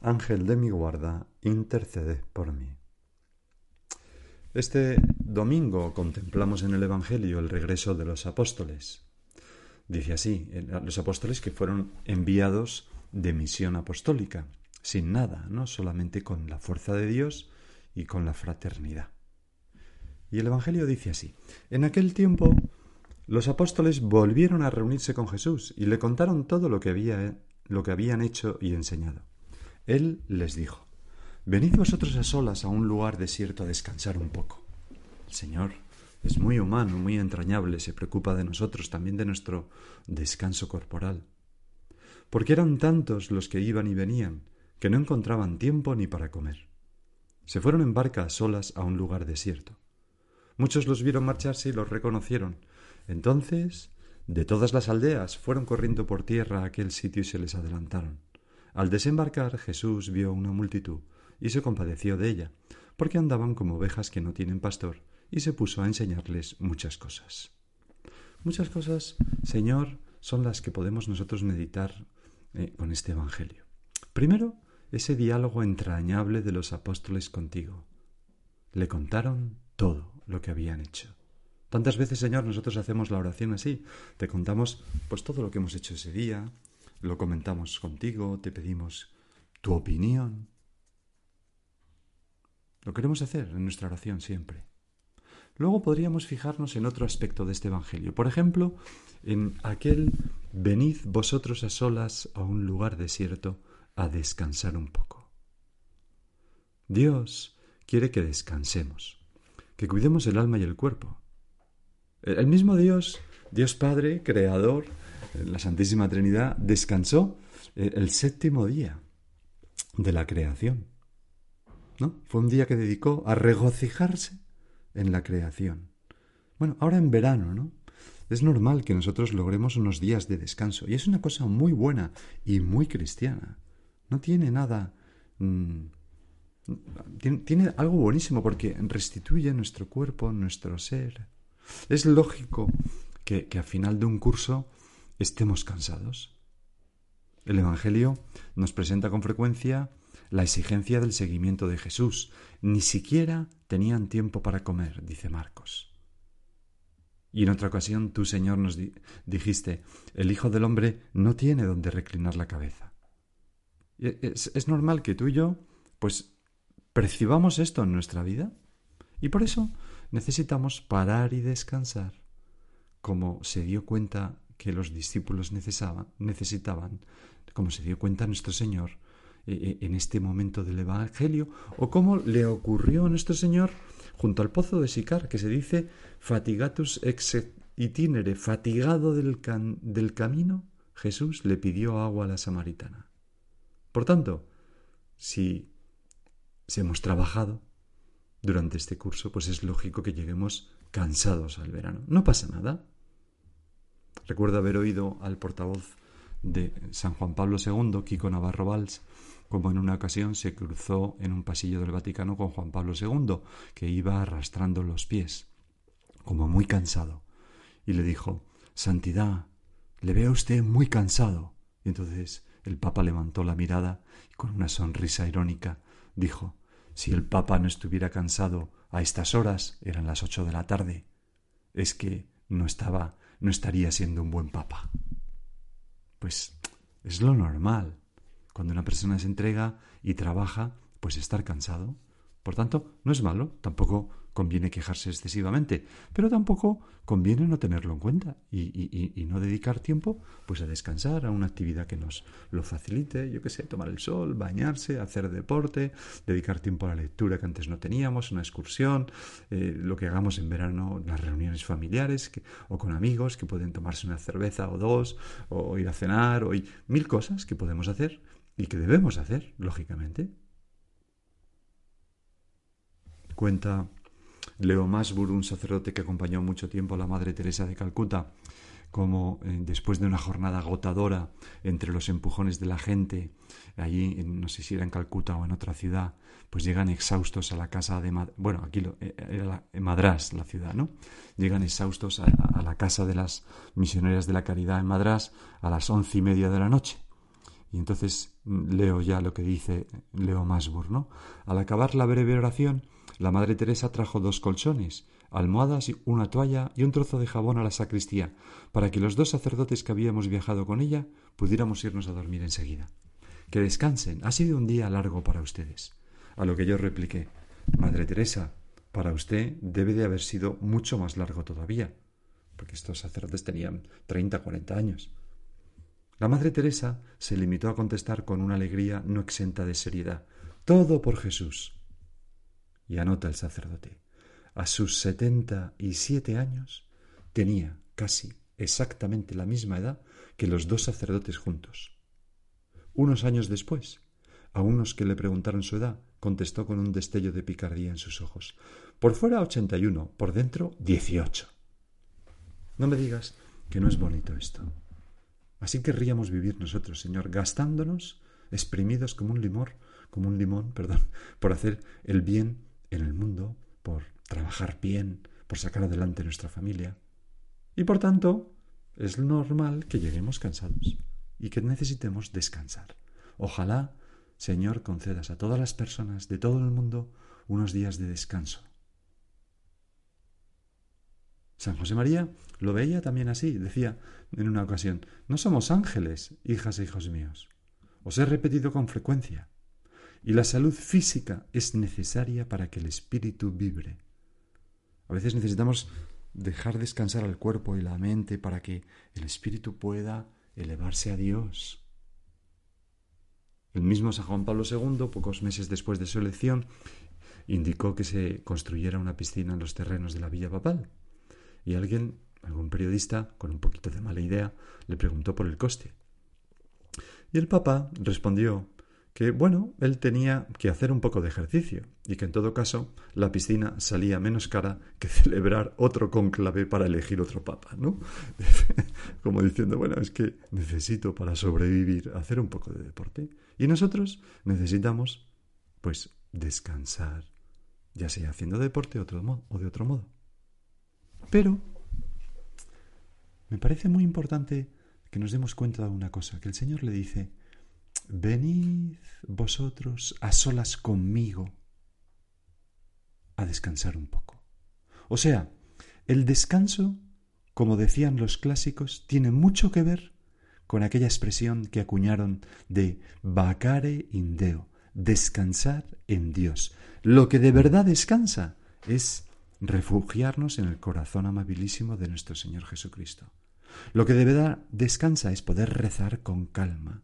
Ángel de mi guarda, intercede por mí. Este domingo contemplamos en el Evangelio el regreso de los apóstoles. Dice así, los apóstoles que fueron enviados de misión apostólica, sin nada, ¿no? Solamente con la fuerza de Dios y con la fraternidad. Y el Evangelio dice así, en aquel tiempo los apóstoles volvieron a reunirse con Jesús y le contaron todo lo que, había, lo que habían hecho y enseñado. Él les dijo, Venid vosotros a solas a un lugar desierto a descansar un poco. El Señor es muy humano, muy entrañable, se preocupa de nosotros, también de nuestro descanso corporal. Porque eran tantos los que iban y venían, que no encontraban tiempo ni para comer. Se fueron en barca a solas a un lugar desierto. Muchos los vieron marcharse y los reconocieron. Entonces, de todas las aldeas, fueron corriendo por tierra a aquel sitio y se les adelantaron. Al desembarcar Jesús vio una multitud y se compadeció de ella, porque andaban como ovejas que no tienen pastor, y se puso a enseñarles muchas cosas. Muchas cosas, Señor, son las que podemos nosotros meditar eh, con este Evangelio. Primero, ese diálogo entrañable de los apóstoles contigo. Le contaron todo lo que habían hecho. Tantas veces, Señor, nosotros hacemos la oración así. Te contamos pues todo lo que hemos hecho ese día, lo comentamos contigo, te pedimos tu opinión. Lo queremos hacer en nuestra oración siempre. Luego podríamos fijarnos en otro aspecto de este Evangelio. Por ejemplo, en aquel venid vosotros a solas a un lugar desierto a descansar un poco. Dios quiere que descansemos, que cuidemos el alma y el cuerpo. El mismo Dios, Dios Padre, Creador, la Santísima Trinidad, descansó eh, el séptimo día de la creación. ¿No? Fue un día que dedicó a regocijarse en la creación. Bueno, ahora en verano, ¿no? Es normal que nosotros logremos unos días de descanso y es una cosa muy buena y muy cristiana. No tiene nada... Mm, tiene, algo buenísimo porque restituye nuestro cuerpo, nuestro ser. Es lógico que, que a final de un curso estemos cansados. El Evangelio nos presenta con frecuencia la exigencia del seguimiento de Jesús. Ni siquiera tenían tiempo para comer, dice Marcos. Y en otra ocasión tú, Señor, nos dijiste, el Hijo del Hombre no tiene donde reclinar la cabeza. Es, es normal que tú y yo, pues, percibamos esto en nuestra vida. Y por eso necesitamos parar y descansar, como se dio cuenta que los discípulos necesitaban, como se dio cuenta nuestro Señor eh, eh, en este momento del Evangelio, o como le ocurrió a nuestro Señor junto al pozo de Sicar, que se dice fatigatus ex itinere, fatigado del, del camino, Jesús le pidió agua a la samaritana. Por tanto, si, si hemos trabajado durante este curso, pues es lógico que lleguemos cansados al verano. No pasa nada. Recuerdo haber oído al portavoz de San Juan Pablo II, Kiko Navarro Valls, como en una ocasión se cruzó en un pasillo del Vaticano con Juan Pablo II, que iba arrastrando los pies, como muy cansado, y le dijo Santidad, le veo a usted muy cansado. Y entonces el Papa levantó la mirada y con una sonrisa irónica dijo Si el Papa no estuviera cansado a estas horas, eran las ocho de la tarde, es que no estaba no estaría siendo un buen papa. Pues es lo normal. Cuando una persona se entrega y trabaja, pues estar cansado. Por tanto, no es malo, tampoco conviene quejarse excesivamente, pero tampoco conviene no tenerlo en cuenta y, no dedicar tiempo pues a descansar, a una actividad que nos lo facilite, yo qué sé, tomar el sol, bañarse, hacer deporte, dedicar tiempo a la lectura que antes no teníamos, una excursión, eh, lo que hagamos en verano, las reuniones familiares o con amigos que pueden tomarse una cerveza o dos, o ir a cenar, o mil cosas que podemos hacer y que debemos hacer, lógicamente. Cuenta Leo Masbur, un sacerdote que acompañó mucho tiempo a la Madre Teresa de Calcuta, como eh, después de una jornada agotadora entre los empujones de la gente, allí, no sé si era en Calcuta o en otra ciudad, pues llegan exhaustos a la casa de... Bueno, aquí eh, era en Madrás la ciudad, ¿no? Llegan exhaustos a, a, la casa de las misioneras de la caridad en Madrás a las once y media de la noche. Y entonces mm, leo ya lo que dice Leo Masbur, ¿no? Al acabar la breve oración, la Madre Teresa trajo dos colchones, almohadas, una toalla y un trozo de jabón a la sacristía, para que los dos sacerdotes que habíamos viajado con ella pudiéramos irnos a dormir enseguida. Que descansen, ha sido un día largo para ustedes. A lo que yo repliqué, Madre Teresa, para usted debe de haber sido mucho más largo todavía, porque estos sacerdotes tenían treinta, cuarenta años. La Madre Teresa se limitó a contestar con una alegría no exenta de seriedad. Todo por Jesús. Y anota el sacerdote, a sus setenta y siete años tenía casi exactamente la misma edad que los dos sacerdotes juntos. Unos años después, a unos que le preguntaron su edad, contestó con un destello de picardía en sus ojos. Por fuera ochenta y uno, por dentro dieciocho. No me digas que no es bonito esto. Así querríamos vivir nosotros, Señor, gastándonos, exprimidos como un limón, como un limón, perdón, por hacer el bien en el mundo, por trabajar bien, por sacar adelante nuestra familia. Y por tanto, es normal que lleguemos cansados y que necesitemos descansar. Ojalá, Señor, concedas a todas las personas de todo el mundo unos días de descanso. San José María lo veía también así, decía en una ocasión, no somos ángeles, hijas e hijos míos. Os he repetido con frecuencia, y la salud física es necesaria para que el espíritu vibre. A veces necesitamos dejar descansar al cuerpo y la mente para que el espíritu pueda elevarse a Dios. El mismo San Juan Pablo II, pocos meses después de su elección, indicó que se construyera una piscina en los terrenos de la villa papal. Y alguien, algún periodista, con un poquito de mala idea, le preguntó por el coste. Y el Papa respondió que, bueno, él tenía que hacer un poco de ejercicio y que en todo caso la piscina salía menos cara que celebrar otro cónclave para elegir otro papa, ¿no? Como diciendo, bueno, es que necesito para sobrevivir hacer un poco de deporte y nosotros necesitamos, pues, descansar, ya sea haciendo deporte otro modo, o de otro modo. Pero me parece muy importante que nos demos cuenta de una cosa, que el Señor le dice, venid vosotros a solas conmigo a descansar un poco. O sea, el descanso, como decían los clásicos, tiene mucho que ver con aquella expresión que acuñaron de vacare in deo, descansar en Dios. Lo que de verdad descansa es refugiarnos en el corazón amabilísimo de nuestro Señor Jesucristo. Lo que de verdad descansa es poder rezar con calma,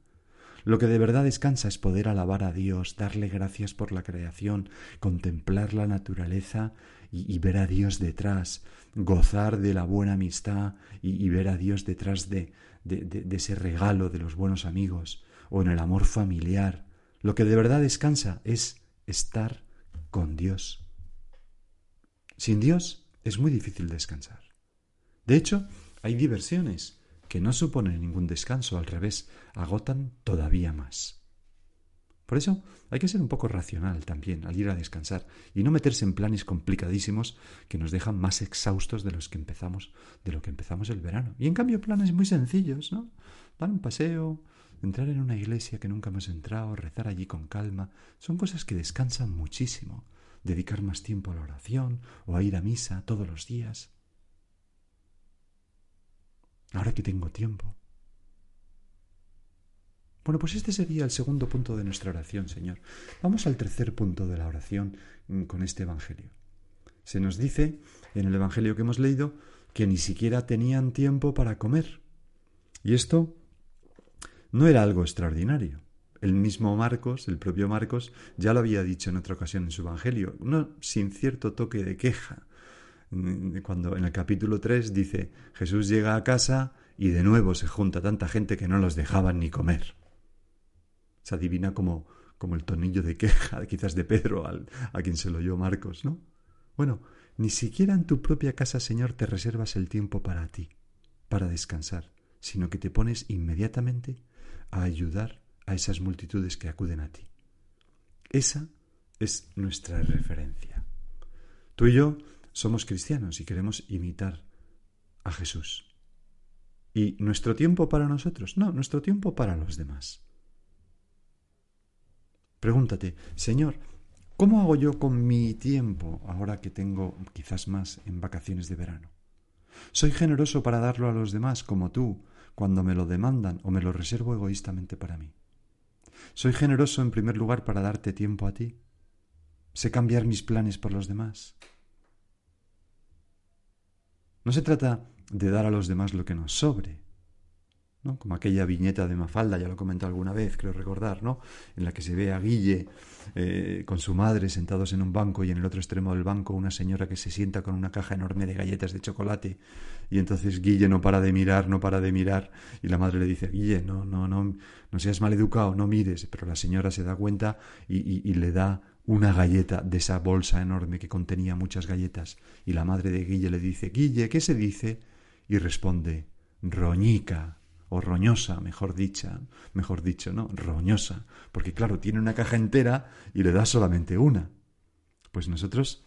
lo que de verdad descansa es poder alabar a Dios, darle gracias por la creación, contemplar la naturaleza y, ver a Dios detrás, gozar de la buena amistad y, ver a Dios detrás de, ese regalo de los buenos amigos o en el amor familiar. Lo que de verdad descansa es estar con Dios. Sin Dios es muy difícil descansar. De hecho, hay diversiones que no suponen ningún descanso, al revés, agotan todavía más. Por eso hay que ser un poco racional también al ir a descansar y no meterse en planes complicadísimos que nos dejan más exhaustos de los que empezamos, de lo que empezamos el verano. Y en cambio planes muy sencillos, ¿no? Dar un paseo, entrar en una iglesia que nunca hemos entrado, rezar allí con calma, son cosas que descansan muchísimo. Dedicar más tiempo a la oración o a ir a misa todos los días ahora que tengo tiempo. Bueno, pues este sería el segundo punto de nuestra oración, Señor. Vamos al tercer punto de la oración mm, con este Evangelio. Se nos dice en el Evangelio que hemos leído que ni siquiera tenían tiempo para comer. Y esto no era algo extraordinario. El mismo Marcos, el propio Marcos, ya lo había dicho en otra ocasión en su Evangelio, no sin cierto toque de queja, cuando en el capítulo 3 dice, Jesús llega a casa y de nuevo se junta tanta gente que no los dejaban ni comer. se adivina como, como el tonillo de queja, quizás de Pedro, a quien se lo oyó Marcos, ¿no? Bueno, ni siquiera en tu propia casa, Señor, te reservas el tiempo para ti, para descansar, sino que te pones inmediatamente a ayudar a esas multitudes que acuden a ti. Esa es nuestra referencia. Tú y yo somos cristianos y queremos imitar a Jesús. ¿Y nuestro tiempo para nosotros? No, nuestro tiempo para los demás. Pregúntate, Señor, ¿cómo hago yo con mi tiempo ahora que tengo quizás más en vacaciones de verano? ¿Soy generoso para darlo a los demás como tú cuando me lo demandan o me lo reservo egoístamente para mí? ¿Soy generoso en primer lugar para darte tiempo a ti? ¿Sé cambiar mis planes por los demás? No se trata de dar a los demás lo que nos sobre, ¿no? como aquella viñeta de Mafalda, ya lo comenté alguna vez, creo recordar, ¿no? en la que se ve a Guille eh, con su madre sentados en un banco y en el otro extremo del banco una señora que se sienta con una caja enorme de galletas de chocolate y entonces Guille no para de mirar, no para de mirar y la madre le dice, Guille, no, no, no, no seas educado, no mires, pero la señora se da cuenta y le da una galleta de esa bolsa enorme que contenía muchas galletas, y la madre de Guille le dice Guille, ¿qué se dice? y responde roñica o roñosa, mejor dicha, mejor dicho, ¿no? Roñosa, porque claro, tiene una caja entera y le da solamente una. Pues nosotros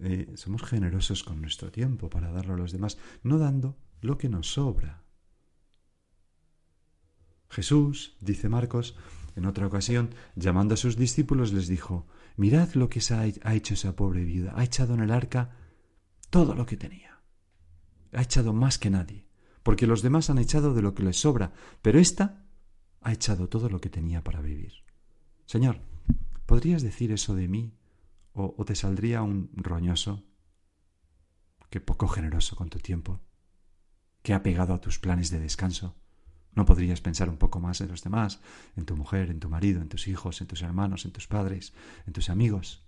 eh, somos generosos con nuestro tiempo para darlo a los demás, no dando lo que nos sobra. Jesús, dice Marcos, en otra ocasión, llamando a sus discípulos, les dijo, Mirad lo que ha hecho esa pobre viuda. Ha echado en el arca todo lo que tenía. Ha echado más que nadie, porque los demás han echado de lo que les sobra, pero ésta ha echado todo lo que tenía para vivir. Señor, ¿podrías decir eso de mí? ¿O, o te saldría un roñoso? Qué poco generoso con tu tiempo, que ha pegado a tus planes de descanso. ¿No podrías pensar un poco más en los demás, en tu mujer, en tu marido, en tus hijos, en tus hermanos, en tus padres, en tus amigos?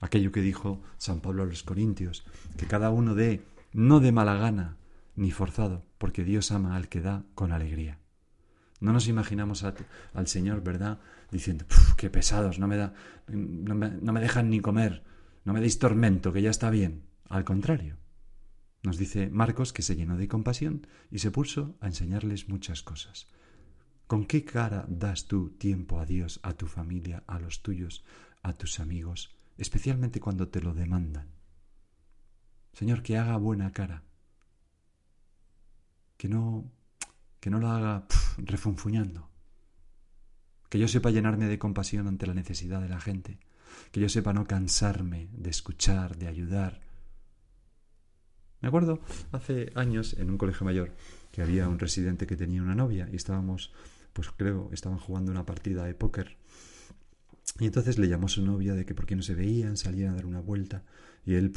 Aquello que dijo San Pablo a los Corintios, que cada uno dé, no de mala gana, ni forzado, porque Dios ama al que da con alegría. No nos imaginamos al Señor, ¿verdad? Diciendo, qué pesados, no me, da, no me dejan ni comer, no me deis tormento, que ya está bien. Al contrario, nos dice Marcos que se llenó de compasión y se puso a enseñarles muchas cosas. ¿Con qué cara das tú tiempo a Dios, a tu familia, a los tuyos, a tus amigos, especialmente cuando te lo demandan? Señor, que haga buena cara. Que no que no lo haga refunfuñando. Que yo sepa llenarme de compasión ante la necesidad de la gente. Que yo sepa no cansarme de escuchar, de ayudar, me acuerdo hace años en un colegio mayor que había un residente que tenía una novia y estábamos, pues creo, estaban jugando una partida de póker. Y entonces le llamó a su novia de que por qué no se veían, salían a dar una vuelta. Y él,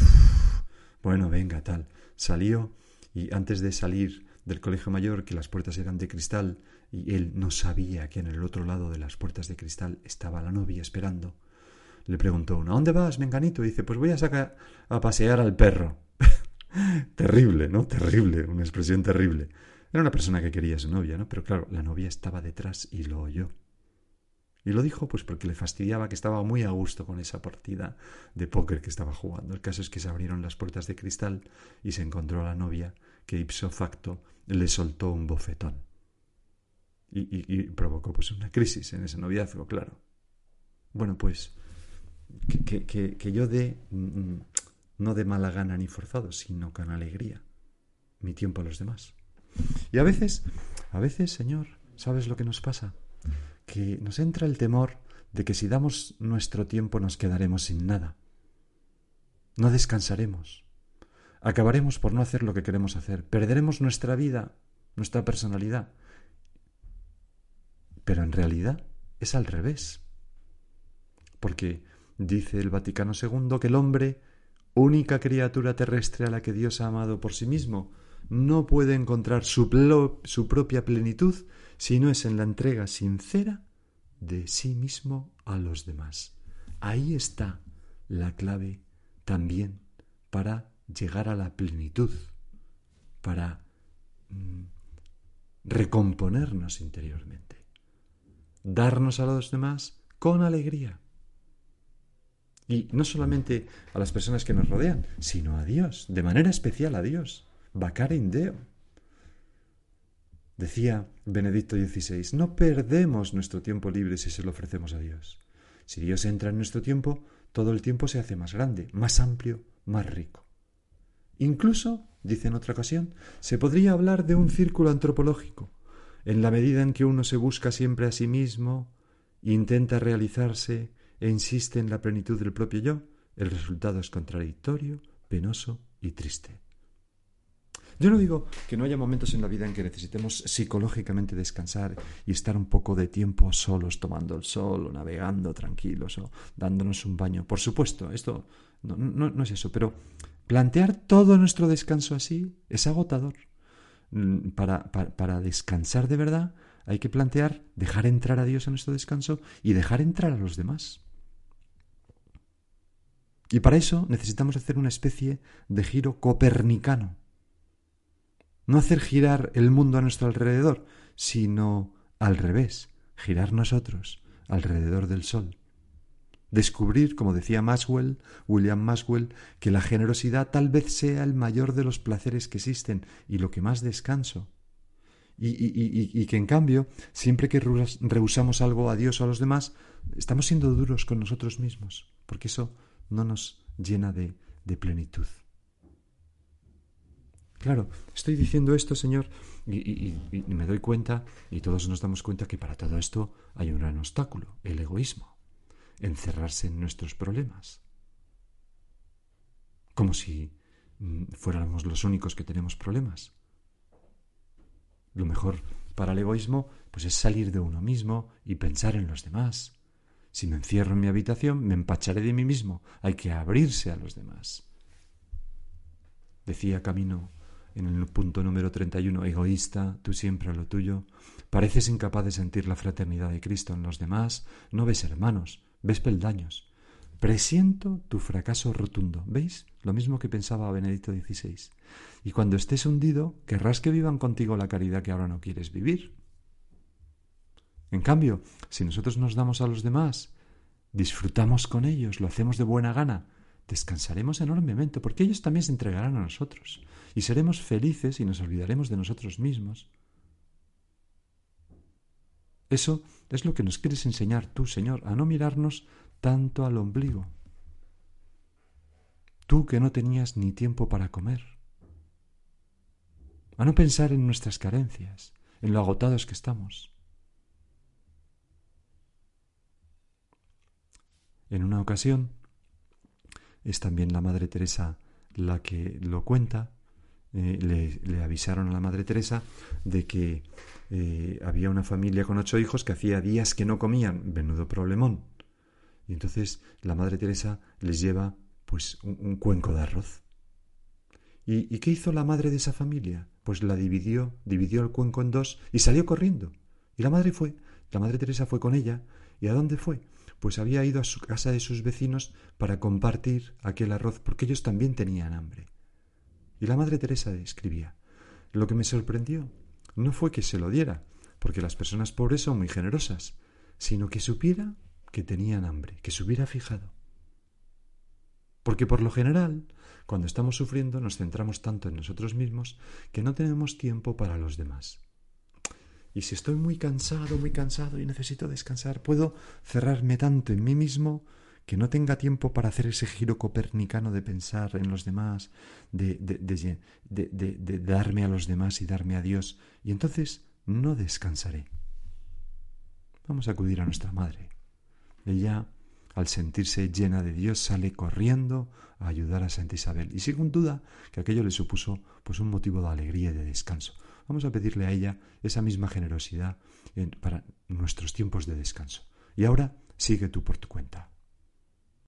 bueno, venga, tal. Salió y antes de salir del colegio mayor, que las puertas eran de cristal, y él no sabía que en el otro lado de las puertas de cristal estaba la novia esperando, le preguntó ¿a dónde vas, menganito? Y dice, pues voy a sacar a pasear al perro. Terrible, ¿no? Terrible, una expresión terrible. Era una persona que quería a su novia, ¿no? Pero claro, la novia estaba detrás y lo oyó. Y lo dijo pues porque le fastidiaba que estaba muy a gusto con esa partida de póker que estaba jugando. El caso es que se abrieron las puertas de cristal y se encontró a la novia que ipso facto le soltó un bofetón. Y, provocó pues una crisis en ese noviazgo, claro. Bueno, pues que, que, yo dé mm, mm, no de mala gana ni forzado, sino con alegría, mi tiempo a los demás. Y a veces, a veces, Señor, ¿sabes lo que nos pasa? Que nos entra el temor de que si damos nuestro tiempo nos quedaremos sin nada. No descansaremos. Acabaremos por no hacer lo que queremos hacer. Perderemos nuestra vida, nuestra personalidad. Pero en realidad es al revés. Porque dice el Vaticano II que el hombre única criatura terrestre a la que Dios ha amado por sí mismo, no puede encontrar su, propia plenitud si no es en la entrega sincera de sí mismo a los demás. Ahí está la clave también para llegar a la plenitud, para mm, recomponernos interiormente. darnos a los demás con alegría. Y no solamente a las personas que nos rodean, sino a Dios, de manera especial a Dios. Vacare Deo. Decía Benedicto XVI, no perdemos nuestro tiempo libre si se lo ofrecemos a Dios. Si Dios entra en nuestro tiempo, todo el tiempo se hace más grande, más amplio, más rico. Incluso, dice en otra ocasión, se podría hablar de un círculo antropológico, en la medida en que uno se busca siempre a sí mismo, intenta realizarse e insiste en la plenitud del propio yo, el resultado es contradictorio, penoso y triste. Yo no digo que no haya momentos en la vida en que necesitemos psicológicamente descansar y estar un poco de tiempo solos tomando el sol o navegando tranquilos o dándonos un baño. Por supuesto, esto no, no es eso, pero plantear todo nuestro descanso así es agotador. Mm, para, para, descansar de verdad hay que plantear dejar entrar a Dios en nuestro descanso y dejar entrar a los demás. Y para eso necesitamos hacer una especie de giro copernicano. No hacer girar el mundo a nuestro alrededor, sino al revés, girar nosotros alrededor del Sol. Descubrir, como decía Maxwell, William Maxwell, que la generosidad tal vez sea el mayor de los placeres que existen y lo que más descanso. Y, y, que en cambio, siempre que rehusamos algo a Dios o a los demás, estamos siendo duros con nosotros mismos, porque eso no nos llena de, de plenitud. Claro, estoy diciendo esto, Señor, y, me doy cuenta, y todos nos damos cuenta que para todo esto hay un gran obstáculo, el egoísmo encerrarse en nuestros problemas. Como si mm, fuéramos los únicos que tenemos problemas. Lo mejor para el egoísmo pues es salir de uno mismo y pensar en los demás. Si me encierro en mi habitación, me empacharé de mí mismo. Hay que abrirse a los demás. Decía Camino en el punto número 31, egoísta, tú siempre a lo tuyo. Pareces incapaz de sentir la fraternidad de Cristo en los demás. No ves hermanos, ves peldaños. Presiento tu fracaso rotundo. ¿Veis? Lo mismo que pensaba Benedicto XVI. Y cuando estés hundido, querrás que vivan contigo la caridad que ahora no quieres vivir. En cambio, si nosotros nos damos a los demás, disfrutamos con ellos, lo hacemos de buena gana, descansaremos enormemente, porque ellos también se entregarán a nosotros, y seremos felices y nos olvidaremos de nosotros mismos. Eso es lo que nos quieres enseñar tú, Señor, a no mirarnos tanto al ombligo. Tú que no tenías ni tiempo para comer. A no pensar en nuestras carencias, en lo agotados que estamos. En una ocasión, es también la Madre Teresa la que lo cuenta, eh, le, avisaron a la Madre Teresa de que eh, había una familia con ocho hijos que hacía días que no comían, menudo problemón. Y entonces la Madre Teresa les lleva pues un, cuenco de arroz. ¿Y, ¿Y, qué hizo la madre de esa familia? Pues la dividió, dividió el cuenco en dos y salió corriendo. Y la madre fue, la Madre Teresa fue con ella. ¿Y a dónde fue? Pues había ido a su casa de sus vecinos para compartir aquel arroz porque ellos también tenían hambre. Y la Madre Teresa escribía, lo que me sorprendió no fue que se lo diera, porque las personas pobres son muy generosas, sino que supiera que tenían hambre, que se hubiera fijado. Porque por lo general, cuando estamos sufriendo, nos centramos tanto en nosotros mismos que no tenemos tiempo para los demás. Y si estoy muy cansado, muy cansado y necesito descansar, puedo cerrarme tanto en mí mismo que no tenga tiempo para hacer ese giro copernicano de pensar en los demás, de, de, darme a los demás y darme a Dios, y entonces no descansaré. Vamos a acudir a nuestra madre. Ella, al sentirse llena de Dios, sale corriendo a ayudar a Santa Isabel, y sin duda que aquello le supuso pues un motivo de alegría y de descanso. Vamos a pedirle a ella esa misma generosidad para nuestros tiempos de descanso. Y ahora sigue tú por tu cuenta.